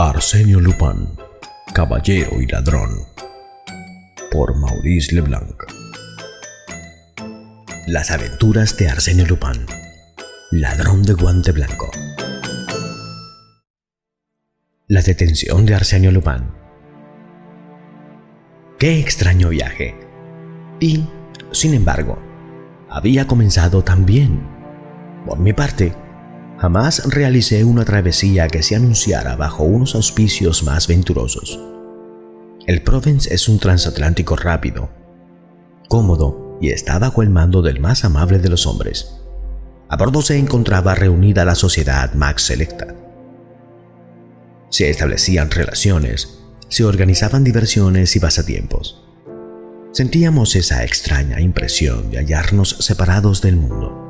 Arsenio Lupin, Caballero y Ladrón, por Maurice Leblanc. Las aventuras de Arsenio Lupin, ladrón de guante blanco. La detención de Arsenio Lupin. Qué extraño viaje. Y, sin embargo, había comenzado tan bien. Por mi parte, Jamás realicé una travesía que se anunciara bajo unos auspicios más venturosos. El Provence es un transatlántico rápido, cómodo y está bajo el mando del más amable de los hombres. A bordo se encontraba reunida la sociedad Max Selecta. Se establecían relaciones, se organizaban diversiones y pasatiempos. Sentíamos esa extraña impresión de hallarnos separados del mundo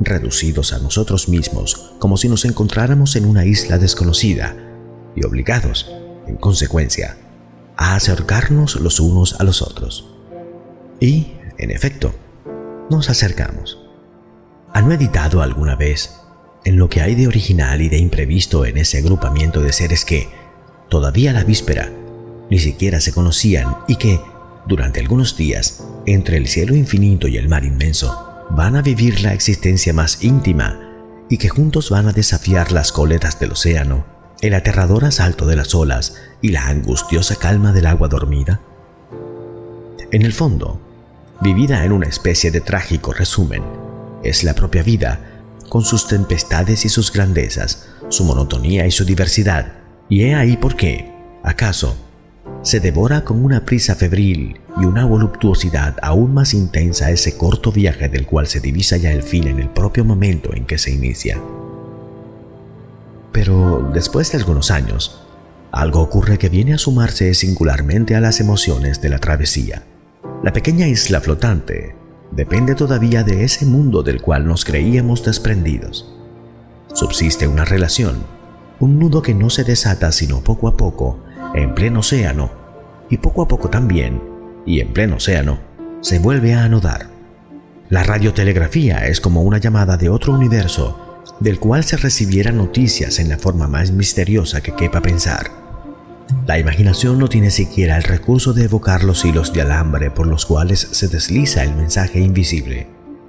reducidos a nosotros mismos como si nos encontráramos en una isla desconocida y obligados, en consecuencia, a acercarnos los unos a los otros. Y, en efecto, nos acercamos. ¿Han meditado alguna vez en lo que hay de original y de imprevisto en ese agrupamiento de seres que, todavía la víspera, ni siquiera se conocían y que, durante algunos días, entre el cielo infinito y el mar inmenso, van a vivir la existencia más íntima y que juntos van a desafiar las coletas del océano, el aterrador asalto de las olas y la angustiosa calma del agua dormida? En el fondo, vivida en una especie de trágico resumen, es la propia vida, con sus tempestades y sus grandezas, su monotonía y su diversidad, y he ahí por qué, acaso, se devora con una prisa febril y una voluptuosidad aún más intensa ese corto viaje del cual se divisa ya el fin en el propio momento en que se inicia. Pero después de algunos años, algo ocurre que viene a sumarse singularmente a las emociones de la travesía. La pequeña isla flotante depende todavía de ese mundo del cual nos creíamos desprendidos. Subsiste una relación, un nudo que no se desata sino poco a poco en pleno océano, y poco a poco también, y en pleno océano, se vuelve a anudar. La radiotelegrafía es como una llamada de otro universo, del cual se recibieran noticias en la forma más misteriosa que quepa pensar. La imaginación no tiene siquiera el recurso de evocar los hilos de alambre por los cuales se desliza el mensaje invisible,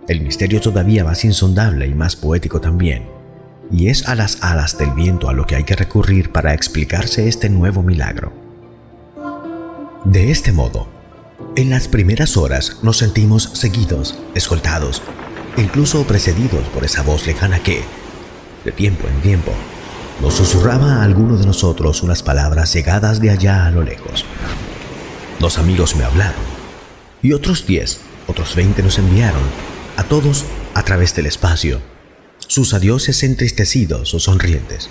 el misterio todavía más insondable y más poético también y es a las alas del viento a lo que hay que recurrir para explicarse este nuevo milagro. De este modo, en las primeras horas nos sentimos seguidos, escoltados, incluso precedidos por esa voz lejana que, de tiempo en tiempo, nos susurraba a alguno de nosotros unas palabras llegadas de allá a lo lejos. Dos amigos me hablaron, y otros diez, otros veinte nos enviaron, a todos a través del espacio, sus adioses entristecidos o sonrientes.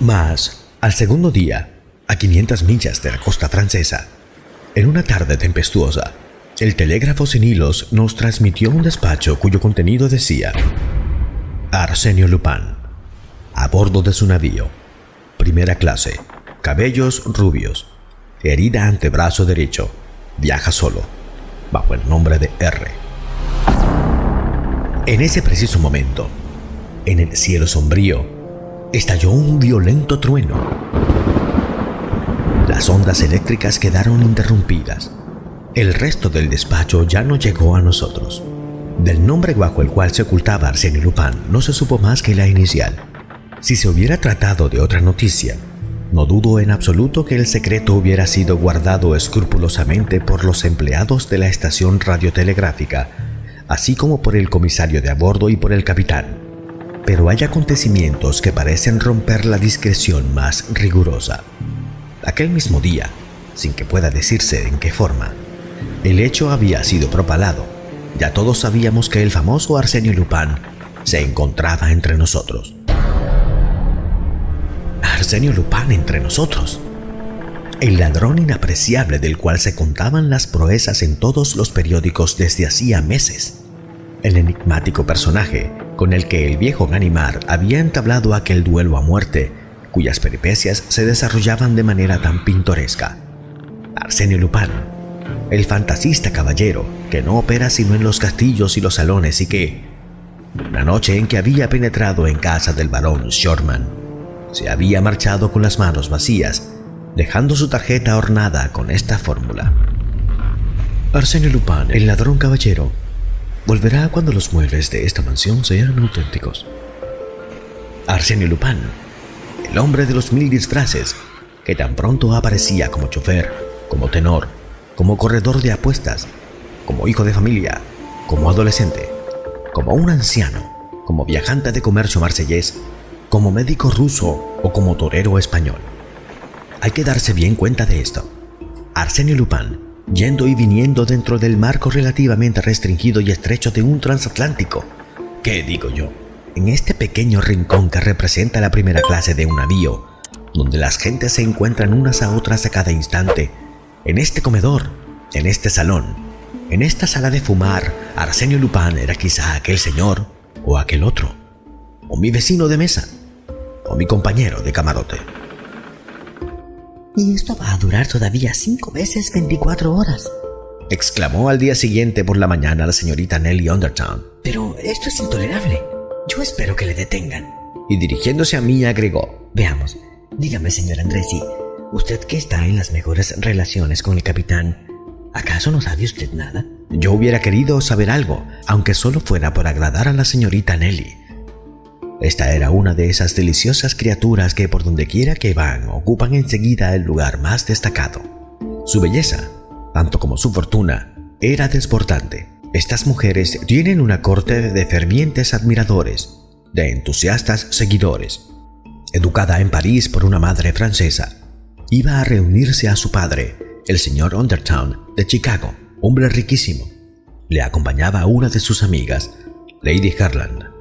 Mas, al segundo día, a 500 millas de la costa francesa, en una tarde tempestuosa, el telégrafo sin hilos nos transmitió un despacho cuyo contenido decía Arsenio Lupin, a bordo de su navío, primera clase, cabellos rubios, herida antebrazo derecho, viaja solo, bajo el nombre de R. En ese preciso momento, en el cielo sombrío, estalló un violento trueno. Las ondas eléctricas quedaron interrumpidas. El resto del despacho ya no llegó a nosotros. Del nombre bajo el cual se ocultaba Arsenio Lupin no se supo más que la inicial. Si se hubiera tratado de otra noticia, no dudo en absoluto que el secreto hubiera sido guardado escrupulosamente por los empleados de la estación radiotelegráfica, así como por el comisario de a bordo y por el capitán pero hay acontecimientos que parecen romper la discreción más rigurosa. Aquel mismo día, sin que pueda decirse en qué forma, el hecho había sido propalado. Ya todos sabíamos que el famoso Arsenio Lupin se encontraba entre nosotros. Arsenio Lupin entre nosotros. El ladrón inapreciable del cual se contaban las proezas en todos los periódicos desde hacía meses. El enigmático personaje con el que el viejo Ganimar había entablado aquel duelo a muerte, cuyas peripecias se desarrollaban de manera tan pintoresca. Arsenio Lupin, el fantasista caballero que no opera sino en los castillos y los salones y que, una noche en que había penetrado en casa del barón Shortman, se había marchado con las manos vacías, dejando su tarjeta ornada con esta fórmula. Arsenio Lupin, el ladrón caballero, volverá cuando los muebles de esta mansión sean auténticos. Arsenio Lupin, el hombre de los mil disfraces, que tan pronto aparecía como chofer, como tenor, como corredor de apuestas, como hijo de familia, como adolescente, como un anciano, como viajante de comercio marsellés, como médico ruso o como torero español. Hay que darse bien cuenta de esto. Arsenio Lupin, yendo y viniendo dentro del marco relativamente restringido y estrecho de un transatlántico. ¿Qué digo yo? En este pequeño rincón que representa la primera clase de un navío, donde las gentes se encuentran unas a otras a cada instante, en este comedor, en este salón, en esta sala de fumar, Arsenio Lupin era quizá aquel señor o aquel otro, o mi vecino de mesa, o mi compañero de camarote. Y esto va a durar todavía cinco veces 24 horas. Exclamó al día siguiente por la mañana la señorita Nelly Undertown. Pero esto es intolerable. Yo espero que le detengan. Y dirigiéndose a mí agregó. Veamos, dígame, señor Andresi, usted que está en las mejores relaciones con el capitán, ¿acaso no sabe usted nada? Yo hubiera querido saber algo, aunque solo fuera por agradar a la señorita Nelly. Esta era una de esas deliciosas criaturas que por donde quiera que van ocupan enseguida el lugar más destacado. Su belleza, tanto como su fortuna, era desbordante. Estas mujeres tienen una corte de fervientes admiradores, de entusiastas seguidores. Educada en París por una madre francesa, iba a reunirse a su padre, el señor Undertown, de Chicago, hombre riquísimo. Le acompañaba una de sus amigas, Lady Harland.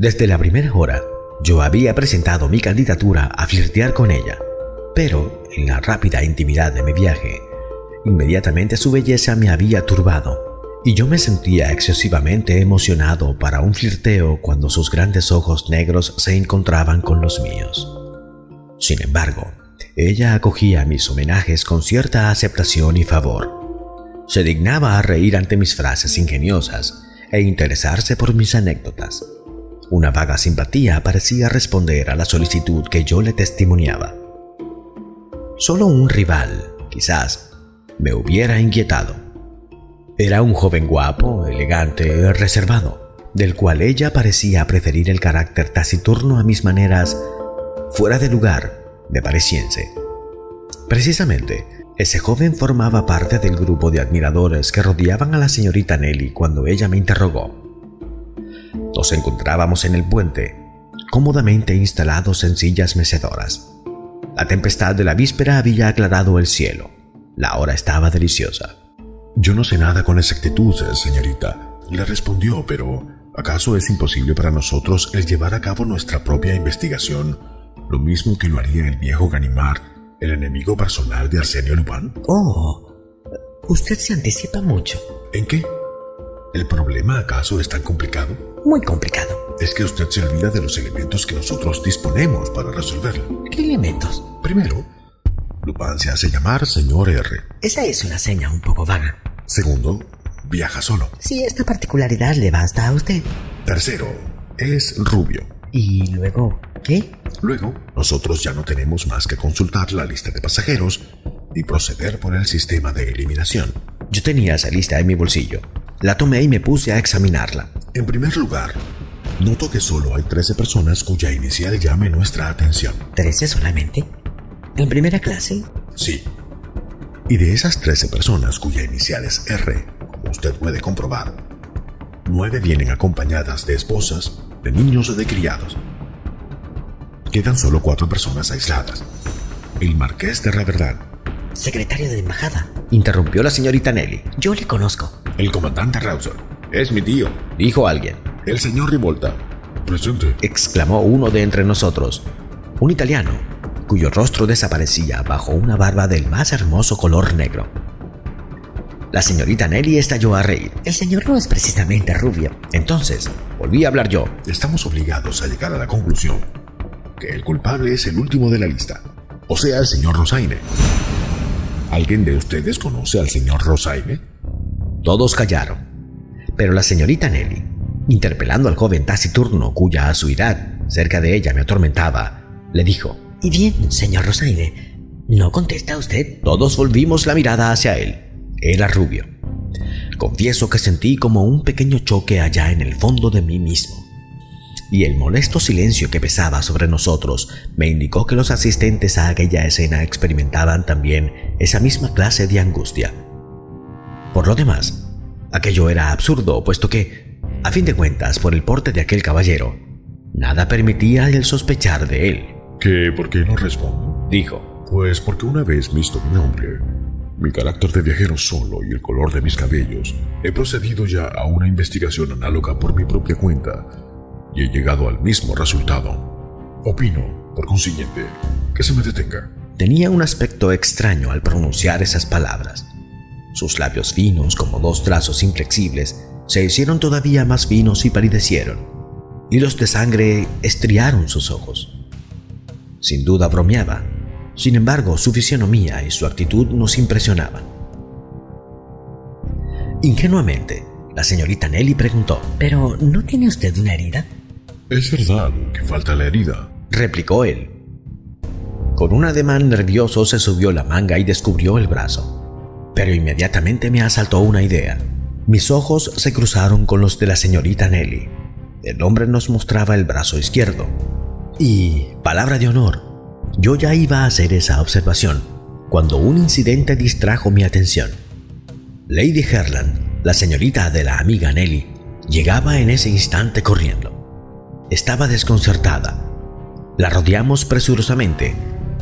Desde la primera hora, yo había presentado mi candidatura a flirtear con ella, pero en la rápida intimidad de mi viaje, inmediatamente su belleza me había turbado y yo me sentía excesivamente emocionado para un flirteo cuando sus grandes ojos negros se encontraban con los míos. Sin embargo, ella acogía mis homenajes con cierta aceptación y favor. Se dignaba a reír ante mis frases ingeniosas e interesarse por mis anécdotas. Una vaga simpatía parecía responder a la solicitud que yo le testimoniaba. Solo un rival, quizás, me hubiera inquietado. Era un joven guapo, elegante, reservado, del cual ella parecía preferir el carácter taciturno a mis maneras fuera de lugar de parisiense. Precisamente, ese joven formaba parte del grupo de admiradores que rodeaban a la señorita Nelly cuando ella me interrogó. Nos encontrábamos en el puente, cómodamente instalados en sillas mecedoras. La tempestad de la víspera había aclarado el cielo. La hora estaba deliciosa. Yo no sé nada con exactitud, señorita, le respondió, pero ¿acaso es imposible para nosotros el llevar a cabo nuestra propia investigación, lo mismo que lo haría el viejo Ganimard, el enemigo personal de Arsenio Lupin? Oh, usted se anticipa mucho. ¿En qué? ¿El problema acaso es tan complicado? Muy complicado. Es que usted se olvida de los elementos que nosotros disponemos para resolverlo. ¿Qué elementos? Primero, Lupin se hace llamar señor R. Esa es una seña un poco vaga. Segundo, viaja solo. Si esta particularidad le basta a usted. Tercero, es rubio. ¿Y luego qué? Luego, nosotros ya no tenemos más que consultar la lista de pasajeros y proceder por el sistema de eliminación. Yo tenía esa lista en mi bolsillo. La tomé y me puse a examinarla. En primer lugar, noto que solo hay 13 personas cuya inicial llame nuestra atención. ¿13 solamente? ¿En primera clase? Sí. Y de esas 13 personas cuya inicial es R, como usted puede comprobar, nueve vienen acompañadas de esposas, de niños o de criados. Quedan solo cuatro personas aisladas. El marqués de Raverdán, Secretario de embajada. Interrumpió la señorita Nelly. Yo le conozco. El comandante Rawson. Es mi tío. Dijo alguien. El señor Rivolta. Presente. Exclamó uno de entre nosotros. Un italiano, cuyo rostro desaparecía bajo una barba del más hermoso color negro. La señorita Nelly estalló a reír. El señor no es precisamente rubio. Entonces, volví a hablar yo. Estamos obligados a llegar a la conclusión que el culpable es el último de la lista, o sea, el señor Rosaine. ¿Alguien de ustedes conoce al señor Rosaine? Todos callaron, pero la señorita Nelly, interpelando al joven taciturno cuya asuidad cerca de ella me atormentaba, le dijo. Y bien, señor Rosaine, ¿no contesta usted? Todos volvimos la mirada hacia él. Era rubio. Confieso que sentí como un pequeño choque allá en el fondo de mí mismo. Y el molesto silencio que pesaba sobre nosotros me indicó que los asistentes a aquella escena experimentaban también esa misma clase de angustia. Por lo demás, aquello era absurdo, puesto que, a fin de cuentas, por el porte de aquel caballero, nada permitía el sospechar de él. ¿Qué? ¿Por qué no respondo? Dijo. Pues porque una vez visto mi nombre, mi carácter de viajero solo y el color de mis cabellos, he procedido ya a una investigación análoga por mi propia cuenta y he llegado al mismo resultado. Opino, por consiguiente, que se me detenga. Tenía un aspecto extraño al pronunciar esas palabras. Sus labios finos, como dos trazos inflexibles, se hicieron todavía más finos y palidecieron, y los de sangre estriaron sus ojos. Sin duda bromeaba, sin embargo, su fisionomía y su actitud nos impresionaban. Ingenuamente, la señorita Nelly preguntó, ¿Pero no tiene usted una herida? Es verdad que falta la herida, replicó él. Con un ademán nervioso se subió la manga y descubrió el brazo. Pero inmediatamente me asaltó una idea. Mis ojos se cruzaron con los de la señorita Nelly. El hombre nos mostraba el brazo izquierdo. Y, palabra de honor, yo ya iba a hacer esa observación cuando un incidente distrajo mi atención. Lady Herland, la señorita de la amiga Nelly, llegaba en ese instante corriendo. Estaba desconcertada. La rodeamos presurosamente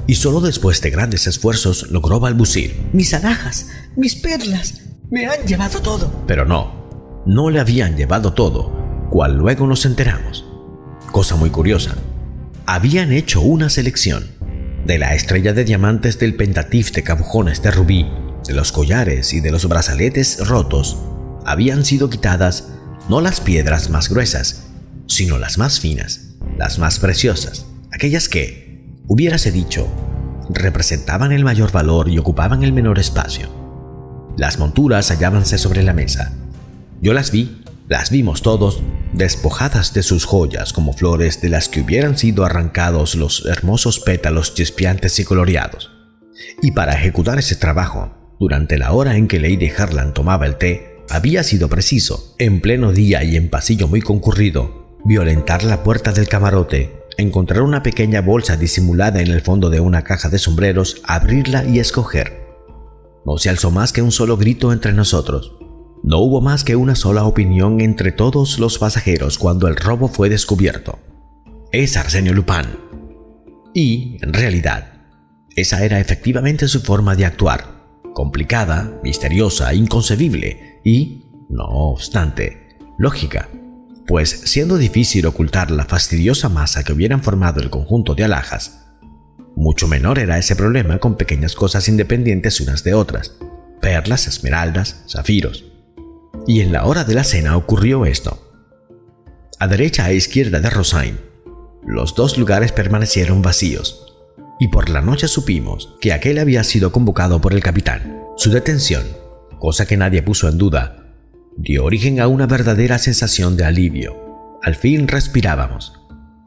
y solo después de grandes esfuerzos logró balbucir. Mis alhajas, mis perlas, me han llevado todo. Pero no, no le habían llevado todo, cual luego nos enteramos. Cosa muy curiosa, habían hecho una selección de la estrella de diamantes del pentatif de cabujones de rubí, de los collares y de los brazaletes rotos, habían sido quitadas no las piedras más gruesas, sino las más finas, las más preciosas, aquellas que, hubiérase dicho, representaban el mayor valor y ocupaban el menor espacio. Las monturas hallábanse sobre la mesa. Yo las vi, las vimos todos, despojadas de sus joyas como flores de las que hubieran sido arrancados los hermosos pétalos chispeantes y coloreados. Y para ejecutar ese trabajo, durante la hora en que Lady Harlan tomaba el té, había sido preciso, en pleno día y en pasillo muy concurrido, violentar la puerta del camarote, encontrar una pequeña bolsa disimulada en el fondo de una caja de sombreros, abrirla y escoger. No se alzó más que un solo grito entre nosotros. No hubo más que una sola opinión entre todos los pasajeros cuando el robo fue descubierto. Es Arsenio Lupin. Y, en realidad, esa era efectivamente su forma de actuar, complicada, misteriosa, inconcebible y, no obstante, lógica, pues siendo difícil ocultar la fastidiosa masa que hubieran formado el conjunto de alhajas, mucho menor era ese problema con pequeñas cosas independientes unas de otras, perlas, esmeraldas, zafiros, y en la hora de la cena ocurrió esto. A derecha e izquierda de Rosain, los dos lugares permanecieron vacíos, y por la noche supimos que aquel había sido convocado por el capitán. Su detención, cosa que nadie puso en duda, dio origen a una verdadera sensación de alivio. Al fin respirábamos.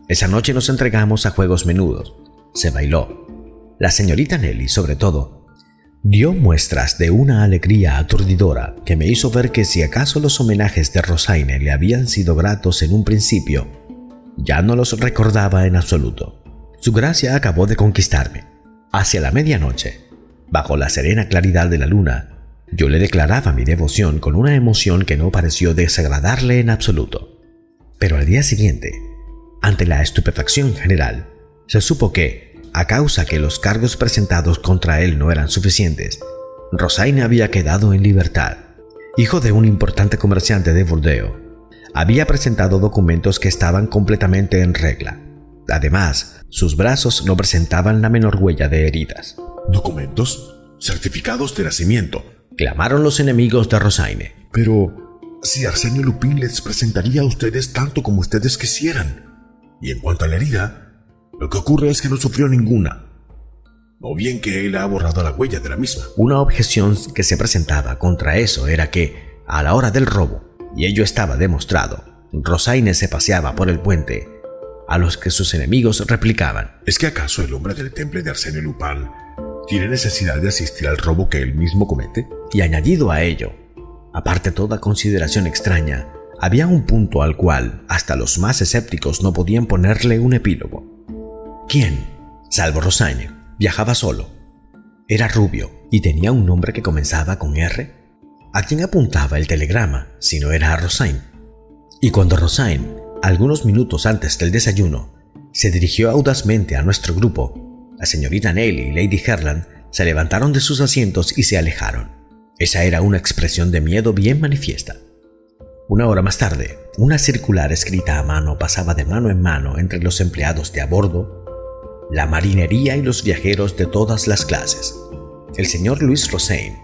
Esa noche nos entregamos a juegos menudos. Se bailó. La señorita Nelly, sobre todo, dio muestras de una alegría aturdidora que me hizo ver que si acaso los homenajes de Rosaine le habían sido gratos en un principio, ya no los recordaba en absoluto. Su gracia acabó de conquistarme. Hacia la medianoche, bajo la serena claridad de la luna, yo le declaraba mi devoción con una emoción que no pareció desagradarle en absoluto. Pero al día siguiente, ante la estupefacción general, se supo que, a causa que los cargos presentados contra él no eran suficientes, Rosaine había quedado en libertad. Hijo de un importante comerciante de Bordeaux, había presentado documentos que estaban completamente en regla. Además, sus brazos no presentaban la menor huella de heridas. ¿Documentos? ¿Certificados de nacimiento? Clamaron los enemigos de Rosaine. Pero, si Arsenio Lupin les presentaría a ustedes tanto como ustedes quisieran. Y en cuanto a la herida, lo que ocurre es que no sufrió ninguna. O bien que él ha borrado la huella de la misma. Una objeción que se presentaba contra eso era que, a la hora del robo, y ello estaba demostrado, Rosaine se paseaba por el puente, a los que sus enemigos replicaban. ¿Es que acaso el hombre del temple de Arsenio Lupin tiene necesidad de asistir al robo que él mismo comete? Y añadido a ello, aparte toda consideración extraña, había un punto al cual hasta los más escépticos no podían ponerle un epílogo. ¿Quién, salvo Rosaine, viajaba solo? Era rubio y tenía un nombre que comenzaba con R. ¿A quién apuntaba el telegrama si no era a Rosaine? Y cuando Rosaine, algunos minutos antes del desayuno, se dirigió audazmente a nuestro grupo, la señorita Nelly y Lady Herland se levantaron de sus asientos y se alejaron. Esa era una expresión de miedo bien manifiesta. Una hora más tarde, una circular escrita a mano pasaba de mano en mano entre los empleados de a bordo, la marinería y los viajeros de todas las clases. El señor Luis Rosain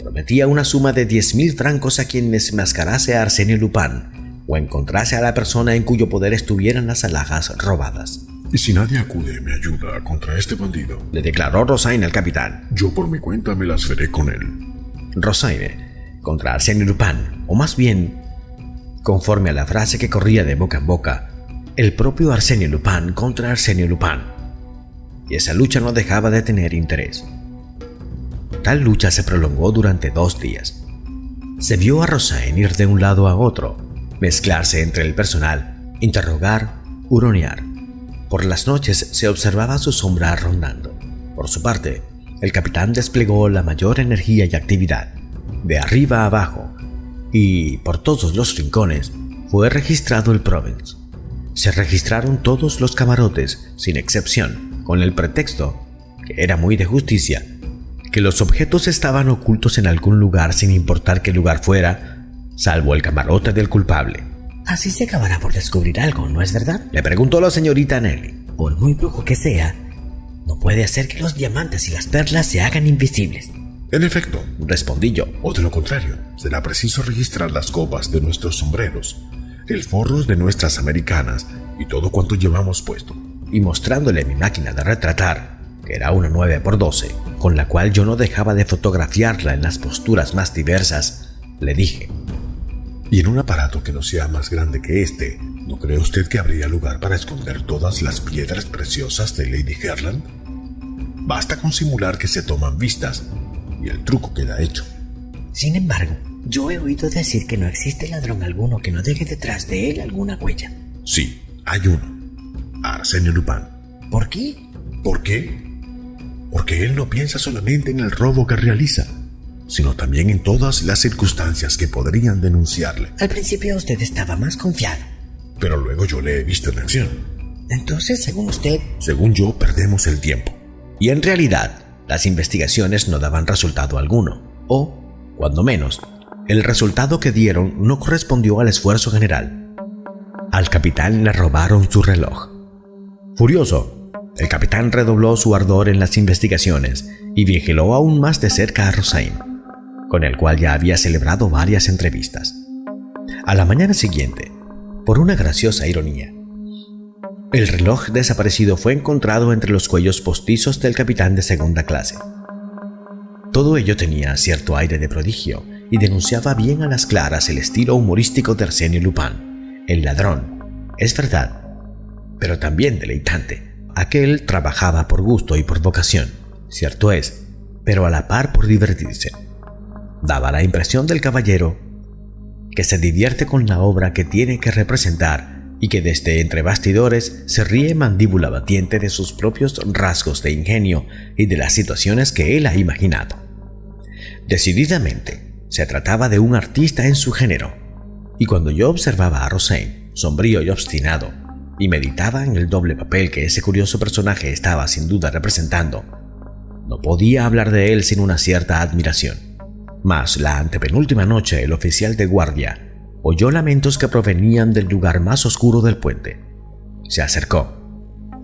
prometía una suma de 10.000 francos a quien desmascarase a Arsenio Lupin o encontrase a la persona en cuyo poder estuvieran las alhajas robadas. Y si nadie acude y me ayuda contra este bandido, le declaró Rosain al capitán. Yo por mi cuenta me las veré con él. Rosaine contra Arsenio Lupin, o más bien, conforme a la frase que corría de boca en boca, el propio Arsenio Lupin contra Arsenio Lupin. Y esa lucha no dejaba de tener interés. Tal lucha se prolongó durante dos días. Se vio a Rosain ir de un lado a otro, mezclarse entre el personal, interrogar, huronear. Por las noches se observaba su sombra rondando. Por su parte, el capitán desplegó la mayor energía y actividad de arriba a abajo, y por todos los rincones fue registrado el Provence. Se registraron todos los camarotes, sin excepción, con el pretexto, que era muy de justicia, que los objetos estaban ocultos en algún lugar sin importar qué lugar fuera, salvo el camarote del culpable. Así se acabará por descubrir algo, ¿no es verdad? Le preguntó la señorita Nelly. Por muy brujo que sea, no puede hacer que los diamantes y las perlas se hagan invisibles. En efecto, respondí yo. O de lo contrario, será preciso registrar las copas de nuestros sombreros, el forros de nuestras americanas y todo cuanto llevamos puesto. Y mostrándole mi máquina de retratar, que era una 9x12, con la cual yo no dejaba de fotografiarla en las posturas más diversas, le dije. Y en un aparato que no sea más grande que este, ¿no cree usted que habría lugar para esconder todas las piedras preciosas de Lady Herland? Basta con simular que se toman vistas y el truco queda hecho. Sin embargo, yo he oído decir que no existe ladrón alguno que no deje detrás de él alguna huella. Sí, hay uno. Arsenio Lupin. ¿Por qué? ¿Por qué? Porque él no piensa solamente en el robo que realiza, sino también en todas las circunstancias que podrían denunciarle. Al principio usted estaba más confiado. Pero luego yo le he visto en acción. Entonces, según usted... Según yo, perdemos el tiempo. Y en realidad, las investigaciones no daban resultado alguno, o, cuando menos, el resultado que dieron no correspondió al esfuerzo general. Al capitán le robaron su reloj. Furioso, el capitán redobló su ardor en las investigaciones y vigiló aún más de cerca a Rosain, con el cual ya había celebrado varias entrevistas. A la mañana siguiente, por una graciosa ironía, el reloj desaparecido fue encontrado entre los cuellos postizos del capitán de segunda clase. Todo ello tenía cierto aire de prodigio y denunciaba bien a las claras el estilo humorístico de Arsenio Lupin, el ladrón. Es verdad, pero también deleitante. Aquel trabajaba por gusto y por vocación, cierto es, pero a la par por divertirse. Daba la impresión del caballero que se divierte con la obra que tiene que representar y que desde entre bastidores se ríe mandíbula batiente de sus propios rasgos de ingenio y de las situaciones que él ha imaginado. Decididamente, se trataba de un artista en su género, y cuando yo observaba a Rosain, sombrío y obstinado, y meditaba en el doble papel que ese curioso personaje estaba sin duda representando, no podía hablar de él sin una cierta admiración. Mas la antepenúltima noche el oficial de guardia oyó lamentos que provenían del lugar más oscuro del puente. Se acercó.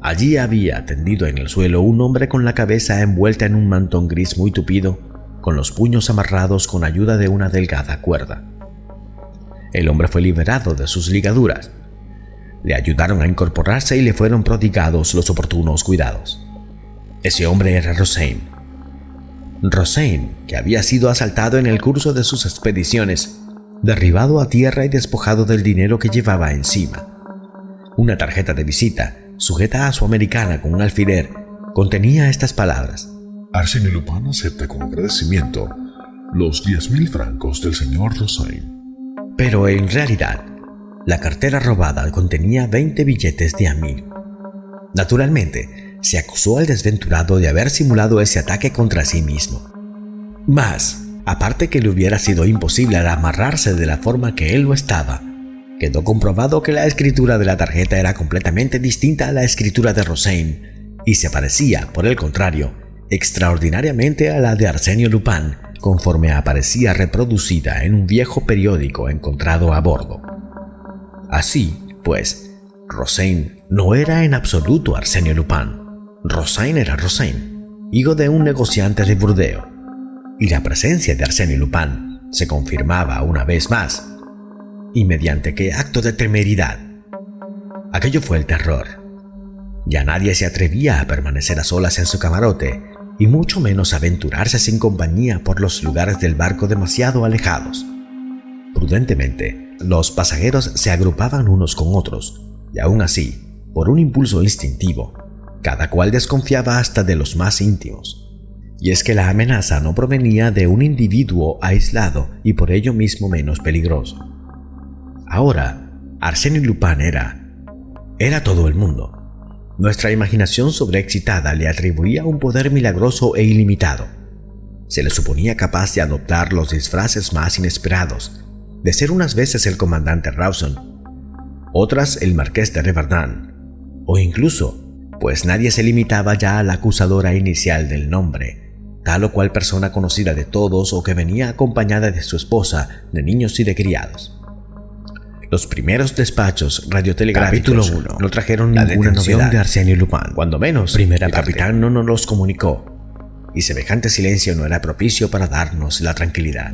Allí había tendido en el suelo un hombre con la cabeza envuelta en un mantón gris muy tupido, con los puños amarrados con ayuda de una delgada cuerda. El hombre fue liberado de sus ligaduras. Le ayudaron a incorporarse y le fueron prodigados los oportunos cuidados. Ese hombre era Rosain. Rosain, que había sido asaltado en el curso de sus expediciones derribado a tierra y despojado del dinero que llevaba encima. Una tarjeta de visita, sujeta a su americana con un alfiler, contenía estas palabras. Arsène Lupin acepta con agradecimiento los 10.000 francos del señor Rosain. Pero en realidad, la cartera robada contenía 20 billetes de a mil. Naturalmente, se acusó al desventurado de haber simulado ese ataque contra sí mismo. Más, aparte que le hubiera sido imposible amarrarse de la forma que él lo estaba, quedó comprobado que la escritura de la tarjeta era completamente distinta a la escritura de Rosain y se parecía, por el contrario, extraordinariamente a la de Arsenio Lupin, conforme aparecía reproducida en un viejo periódico encontrado a bordo. Así, pues, Rosain no era en absoluto Arsenio Lupin. Rosain era Rosain, hijo de un negociante de Burdeos, y la presencia de Arsenio Lupin se confirmaba una vez más. ¿Y mediante qué acto de temeridad? Aquello fue el terror. Ya nadie se atrevía a permanecer a solas en su camarote, y mucho menos aventurarse sin compañía por los lugares del barco demasiado alejados. Prudentemente, los pasajeros se agrupaban unos con otros, y aún así, por un impulso instintivo, cada cual desconfiaba hasta de los más íntimos. Y es que la amenaza no provenía de un individuo aislado y por ello mismo menos peligroso. Ahora, Arsenio Lupin era... era todo el mundo. Nuestra imaginación sobreexcitada le atribuía un poder milagroso e ilimitado. Se le suponía capaz de adoptar los disfraces más inesperados, de ser unas veces el comandante Rawson, otras el marqués de Riverdun, o incluso, pues nadie se limitaba ya a la acusadora inicial del nombre, tal o cual persona conocida de todos o que venía acompañada de su esposa, de niños y de criados. Los primeros despachos radiotelegrafíticos Capítulo 1. no trajeron La ninguna novedad de Arsenio Lupin. cuando menos, Primera el parte. capitán no nos los comunicó, y semejante silencio no era propicio para darnos la tranquilidad.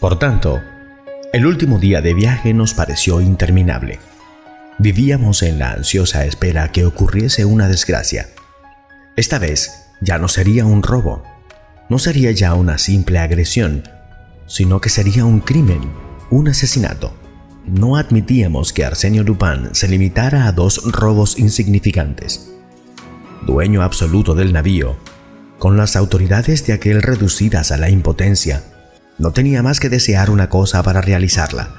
Por tanto, el último día de viaje nos pareció interminable. Vivíamos en la ansiosa espera que ocurriese una desgracia. Esta vez ya no sería un robo, no sería ya una simple agresión, sino que sería un crimen, un asesinato. No admitíamos que Arsenio Lupin se limitara a dos robos insignificantes. Dueño absoluto del navío, con las autoridades de aquel reducidas a la impotencia, no tenía más que desear una cosa para realizarla,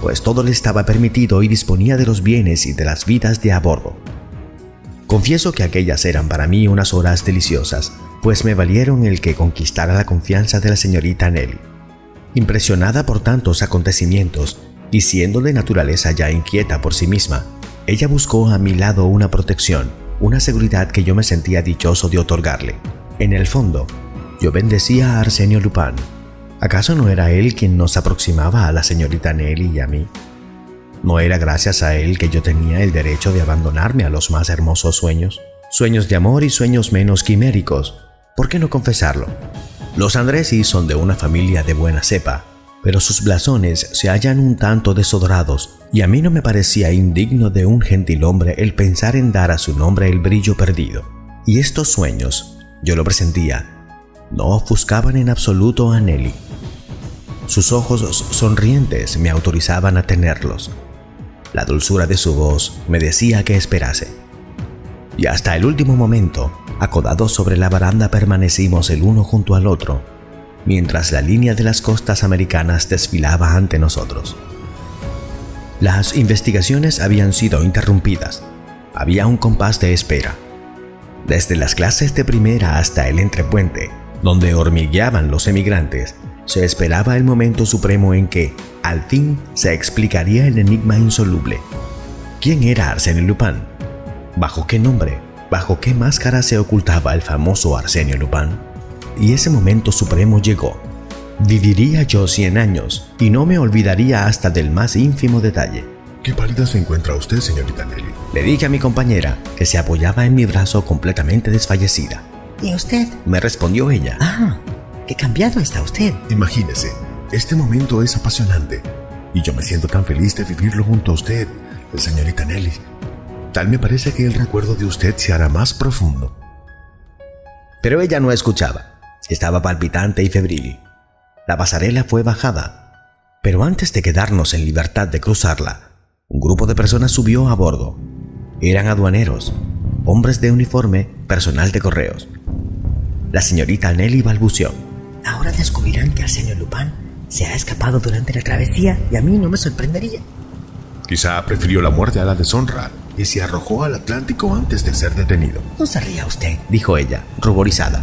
pues todo le estaba permitido y disponía de los bienes y de las vidas de a bordo. Confieso que aquellas eran para mí unas horas deliciosas, pues me valieron el que conquistara la confianza de la señorita Nelly. Impresionada por tantos acontecimientos y siendo de naturaleza ya inquieta por sí misma, ella buscó a mi lado una protección, una seguridad que yo me sentía dichoso de otorgarle. En el fondo, yo bendecía a Arsenio Lupin. ¿Acaso no era él quien nos aproximaba a la señorita Nelly y a mí? ¿No era gracias a él que yo tenía el derecho de abandonarme a los más hermosos sueños? Sueños de amor y sueños menos quiméricos. ¿Por qué no confesarlo? Los Andresi son de una familia de buena cepa, pero sus blasones se hallan un tanto desodorados y a mí no me parecía indigno de un gentilhombre el pensar en dar a su nombre el brillo perdido. Y estos sueños, yo lo presentía, no ofuscaban en absoluto a Nelly. Sus ojos sonrientes me autorizaban a tenerlos. La dulzura de su voz me decía que esperase. Y hasta el último momento, acodados sobre la baranda permanecimos el uno junto al otro, mientras la línea de las costas americanas desfilaba ante nosotros. Las investigaciones habían sido interrumpidas. Había un compás de espera. Desde las clases de primera hasta el entrepuente, donde hormigueaban los emigrantes, se esperaba el momento supremo en que, al fin, se explicaría el enigma insoluble. ¿Quién era Arsenio Lupin? ¿Bajo qué nombre? ¿Bajo qué máscara se ocultaba el famoso Arsenio Lupin? Y ese momento supremo llegó. Viviría yo 100 años y no me olvidaría hasta del más ínfimo detalle. ¿Qué pálida se encuentra usted, señorita Nelly? Le dije a mi compañera, que se apoyaba en mi brazo completamente desfallecida. ¿Y usted? Me respondió ella. Ah, qué cambiado está usted. Imagínese, este momento es apasionante y yo me siento tan feliz de vivirlo junto a usted, señorita Nelly. Tal me parece que el recuerdo de usted se hará más profundo. Pero ella no escuchaba. Estaba palpitante y febril. La pasarela fue bajada. Pero antes de quedarnos en libertad de cruzarla, un grupo de personas subió a bordo. Eran aduaneros, hombres de uniforme, personal de correos. La señorita Nelly balbuceó. Ahora descubrirán que Arsenio Lupin se ha escapado durante la travesía y a mí no me sorprendería. Quizá prefirió la muerte a la deshonra y se arrojó al Atlántico antes de ser detenido. No se ría usted, dijo ella, ruborizada.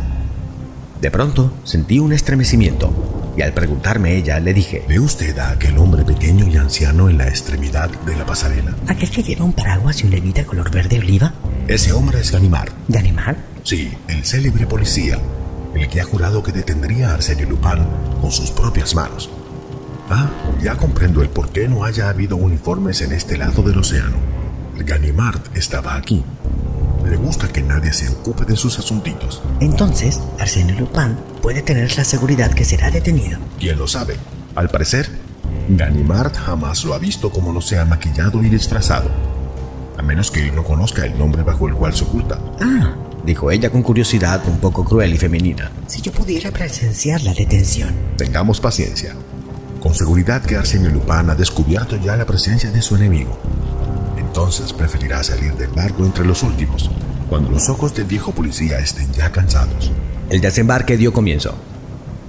De pronto sentí un estremecimiento y al preguntarme ella le dije, ¿Ve usted a aquel hombre pequeño y anciano en la extremidad de la pasarela? ¿Aquel que lleva un paraguas y una levita color verde oliva? Ese hombre es Ganimard. ¿Ganimard? Sí, el célebre policía, el que ha jurado que detendría a Arsenio Lupin con sus propias manos. Ah, ya comprendo el por qué no haya habido uniformes en este lado del océano. Ganimard estaba aquí. Le gusta que nadie se ocupe de sus asuntitos. Entonces, Arsenio Lupin puede tener la seguridad que será detenido. ¿Quién lo sabe? Al parecer, Ganimard jamás lo ha visto como no sea maquillado y disfrazado. A menos que él no conozca el nombre bajo el cual se oculta. Ah, dijo ella con curiosidad un poco cruel y femenina. Si yo pudiera presenciar la detención. Tengamos paciencia. Con seguridad que Arsenio Lupin ha descubierto ya la presencia de su enemigo. Entonces preferirá salir del barco entre los últimos, cuando los ojos del viejo policía estén ya cansados. El desembarque dio comienzo.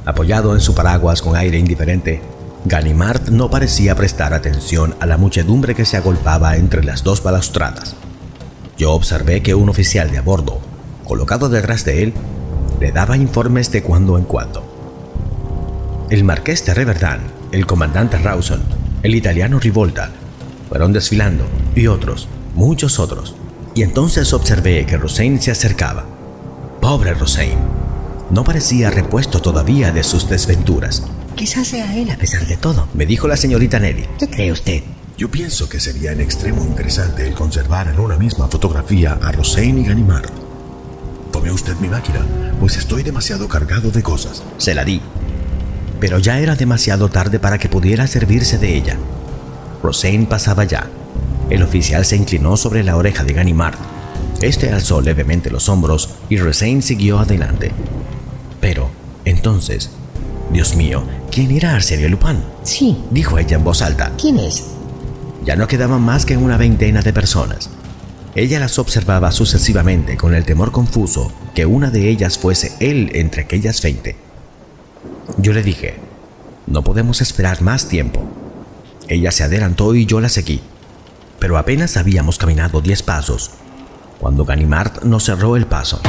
Apoyado en su paraguas con aire indiferente, Ganimard no parecía prestar atención a la muchedumbre que se agolpaba entre las dos balustradas. Yo observé que un oficial de a bordo, colocado detrás de él, le daba informes de cuando en cuando. El marqués de Reverdán, el comandante Rawson, el italiano Rivolta, fueron desfilando y otros, muchos otros. Y entonces observé que Rosain se acercaba. Pobre Rosain. No parecía repuesto todavía de sus desventuras. Quizás sea él a pesar de todo, me dijo la señorita Nelly. ¿Qué cree usted? Yo pienso que sería en extremo interesante el conservar en una misma fotografía a Rosain y Ganimard. Tome usted mi máquina, pues estoy demasiado cargado de cosas. Se la di. Pero ya era demasiado tarde para que pudiera servirse de ella. Rosain pasaba ya. El oficial se inclinó sobre la oreja de Ganimard. Este alzó levemente los hombros y Rosain siguió adelante. Pero, entonces, Dios mío, ¿quién era Arsenio Lupin? Sí, dijo ella en voz alta. ¿Quién es? Ya no quedaban más que una veintena de personas. Ella las observaba sucesivamente con el temor confuso que una de ellas fuese él entre aquellas veinte. Yo le dije, no podemos esperar más tiempo. Ella se adelantó y yo la seguí, pero apenas habíamos caminado diez pasos cuando Ganimard nos cerró el paso.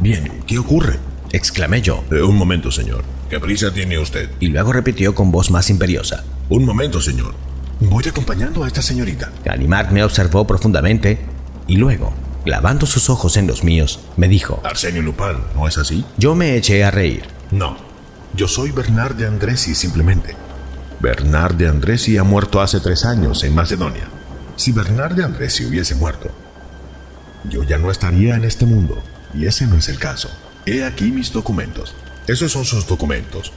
Bien, ¿qué ocurre? exclamé yo. Eh, un momento, señor. ¿Qué prisa tiene usted? Y luego repitió con voz más imperiosa. Un momento, señor. Voy acompañando a esta señorita. Ganimard me observó profundamente y luego, clavando sus ojos en los míos, me dijo: Arsenio Lupin, ¿no es así? Yo me eché a reír. No, yo soy Bernard de Andresi simplemente. Bernard de Andresi ha muerto hace tres años en Macedonia. Si Bernard de Andresi hubiese muerto, yo ya no estaría en este mundo, y ese no es el caso. He aquí mis documentos. Esos son sus documentos.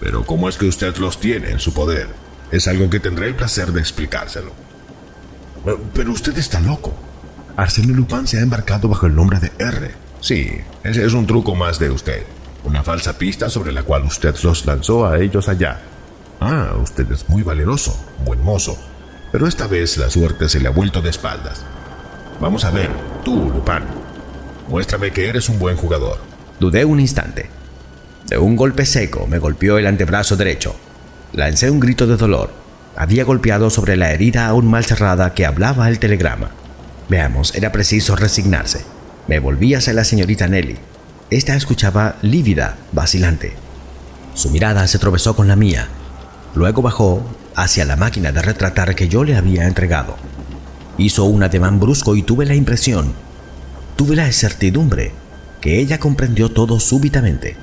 Pero ¿cómo es que usted los tiene en su poder? Es algo que tendré el placer de explicárselo. Pero usted está loco. Arsenio Lupin se ha embarcado bajo el nombre de R. Sí, ese es un truco más de usted. Una falsa pista sobre la cual usted los lanzó a ellos allá. Ah, usted es muy valeroso, buen mozo. Pero esta vez la suerte se le ha vuelto de espaldas. Vamos a ver, tú, Lupin. Muéstrame que eres un buen jugador. Dudé un instante. De un golpe seco me golpeó el antebrazo derecho. Lancé un grito de dolor. Había golpeado sobre la herida aún mal cerrada que hablaba el telegrama. Veamos, era preciso resignarse. Me volví hacia la señorita Nelly. Esta escuchaba lívida, vacilante. Su mirada se tropezó con la mía. Luego bajó hacia la máquina de retratar que yo le había entregado. Hizo un ademán brusco y tuve la impresión, tuve la certidumbre, que ella comprendió todo súbitamente.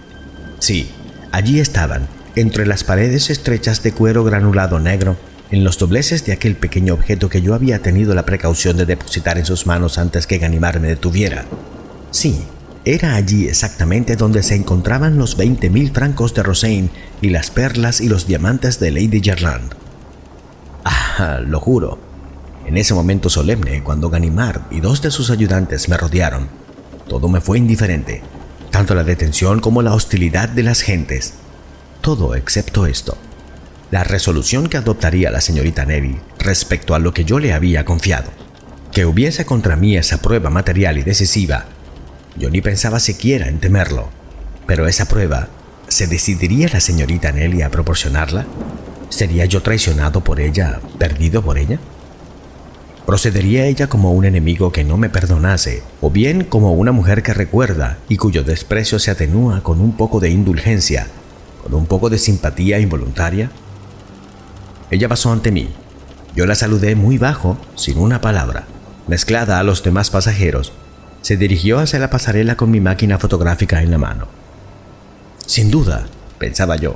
Sí, allí estaban, entre las paredes estrechas de cuero granulado negro, en los dobleces de aquel pequeño objeto que yo había tenido la precaución de depositar en sus manos antes que Ganimard me detuviera. Sí, era allí exactamente donde se encontraban los veinte mil francos de Rosain y las perlas y los diamantes de Lady Gerland. Ah, lo juro. En ese momento solemne, cuando Ganimard y dos de sus ayudantes me rodearon, todo me fue indiferente, tanto la detención como la hostilidad de las gentes. todo excepto esto. La resolución que adoptaría la señorita Nevi respecto a lo que yo le había confiado. Que hubiese contra mí esa prueba material y decisiva. Yo ni pensaba siquiera en temerlo. Pero esa prueba, ¿se decidiría la señorita Nelly a proporcionarla? ¿Sería yo traicionado por ella, perdido por ella? ¿Procedería ella como un enemigo que no me perdonase, o bien como una mujer que recuerda y cuyo desprecio se atenúa con un poco de indulgencia, con un poco de simpatía involuntaria? Ella pasó ante mí. Yo la saludé muy bajo, sin una palabra. Mezclada a los demás pasajeros, se dirigió hacia la pasarela con mi máquina fotográfica en la mano. Sin duda, pensaba yo,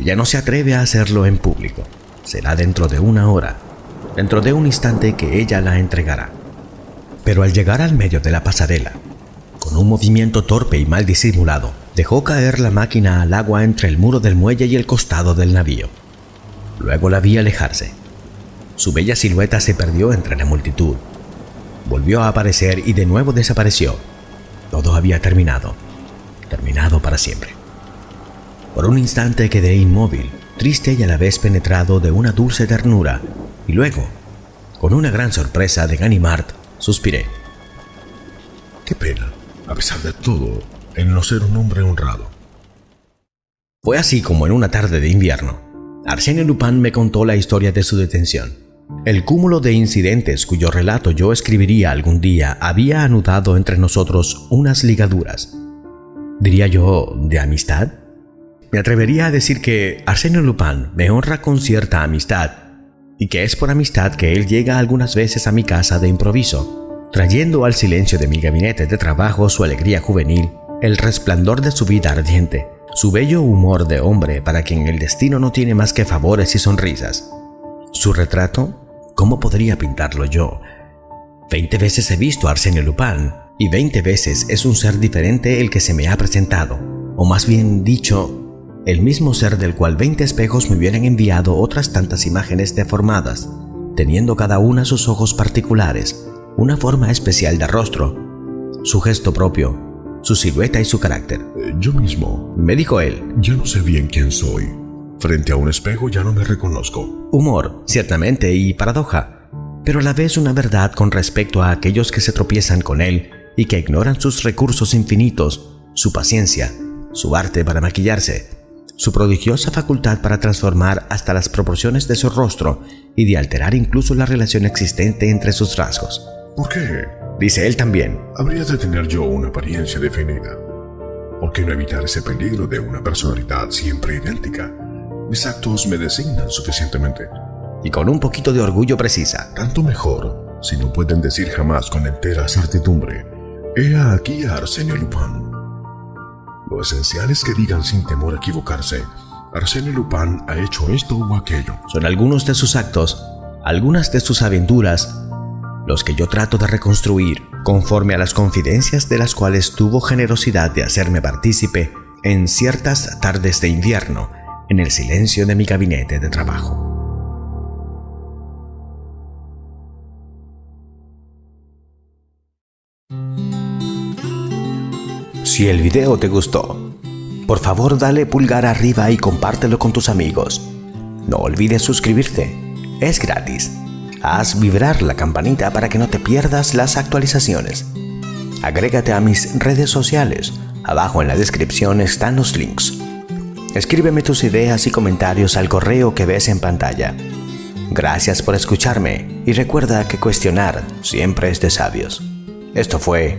ella no se atreve a hacerlo en público. Será dentro de una hora dentro de un instante que ella la entregará. Pero al llegar al medio de la pasarela, con un movimiento torpe y mal disimulado, dejó caer la máquina al agua entre el muro del muelle y el costado del navío. Luego la vi alejarse. Su bella silueta se perdió entre la multitud. Volvió a aparecer y de nuevo desapareció. Todo había terminado. Terminado para siempre. Por un instante quedé inmóvil, triste y a la vez penetrado de una dulce ternura y luego, con una gran sorpresa de Ganimard, suspiré. Qué pena, a pesar de todo, el no ser un hombre honrado. Fue así como en una tarde de invierno, Arsène Lupin me contó la historia de su detención. El cúmulo de incidentes cuyo relato yo escribiría algún día había anudado entre nosotros unas ligaduras. Diría yo, ¿de amistad? Me atrevería a decir que Arsène Lupin me honra con cierta amistad y que es por amistad que él llega algunas veces a mi casa de improviso, trayendo al silencio de mi gabinete de trabajo su alegría juvenil, el resplandor de su vida ardiente, su bello humor de hombre para quien el destino no tiene más que favores y sonrisas. Su retrato, ¿cómo podría pintarlo yo? Veinte veces he visto a Arsenio Lupin y veinte veces es un ser diferente el que se me ha presentado, o más bien dicho, el mismo ser del cual 20 espejos me hubieran enviado otras tantas imágenes deformadas, teniendo cada una sus ojos particulares, una forma especial de rostro, su gesto propio, su silueta y su carácter. Eh, yo mismo, me dijo él, ya no sé bien quién soy. Frente a un espejo ya no me reconozco. Humor, ciertamente, y paradoja, pero a la vez una verdad con respecto a aquellos que se tropiezan con él y que ignoran sus recursos infinitos, su paciencia, su arte para maquillarse, su prodigiosa facultad para transformar hasta las proporciones de su rostro y de alterar incluso la relación existente entre sus rasgos. ¿Por qué? Dice él también. Habría de tener yo una apariencia definida. ¿Por qué no evitar ese peligro de una personalidad siempre idéntica? Mis actos me designan suficientemente. Y con un poquito de orgullo precisa. Tanto mejor, si no pueden decir jamás con entera certidumbre. He aquí a Arsenio Lupin. Lo esencial es que digan sin temor a equivocarse. Arsène Lupin ha hecho esto o aquello. Son algunos de sus actos, algunas de sus aventuras, los que yo trato de reconstruir conforme a las confidencias de las cuales tuvo generosidad de hacerme partícipe en ciertas tardes de invierno en el silencio de mi gabinete de trabajo. Si el video te gustó, por favor dale pulgar arriba y compártelo con tus amigos. No olvides suscribirte, es gratis. Haz vibrar la campanita para que no te pierdas las actualizaciones. Agrégate a mis redes sociales, abajo en la descripción están los links. Escríbeme tus ideas y comentarios al correo que ves en pantalla. Gracias por escucharme y recuerda que cuestionar siempre es de sabios. Esto fue.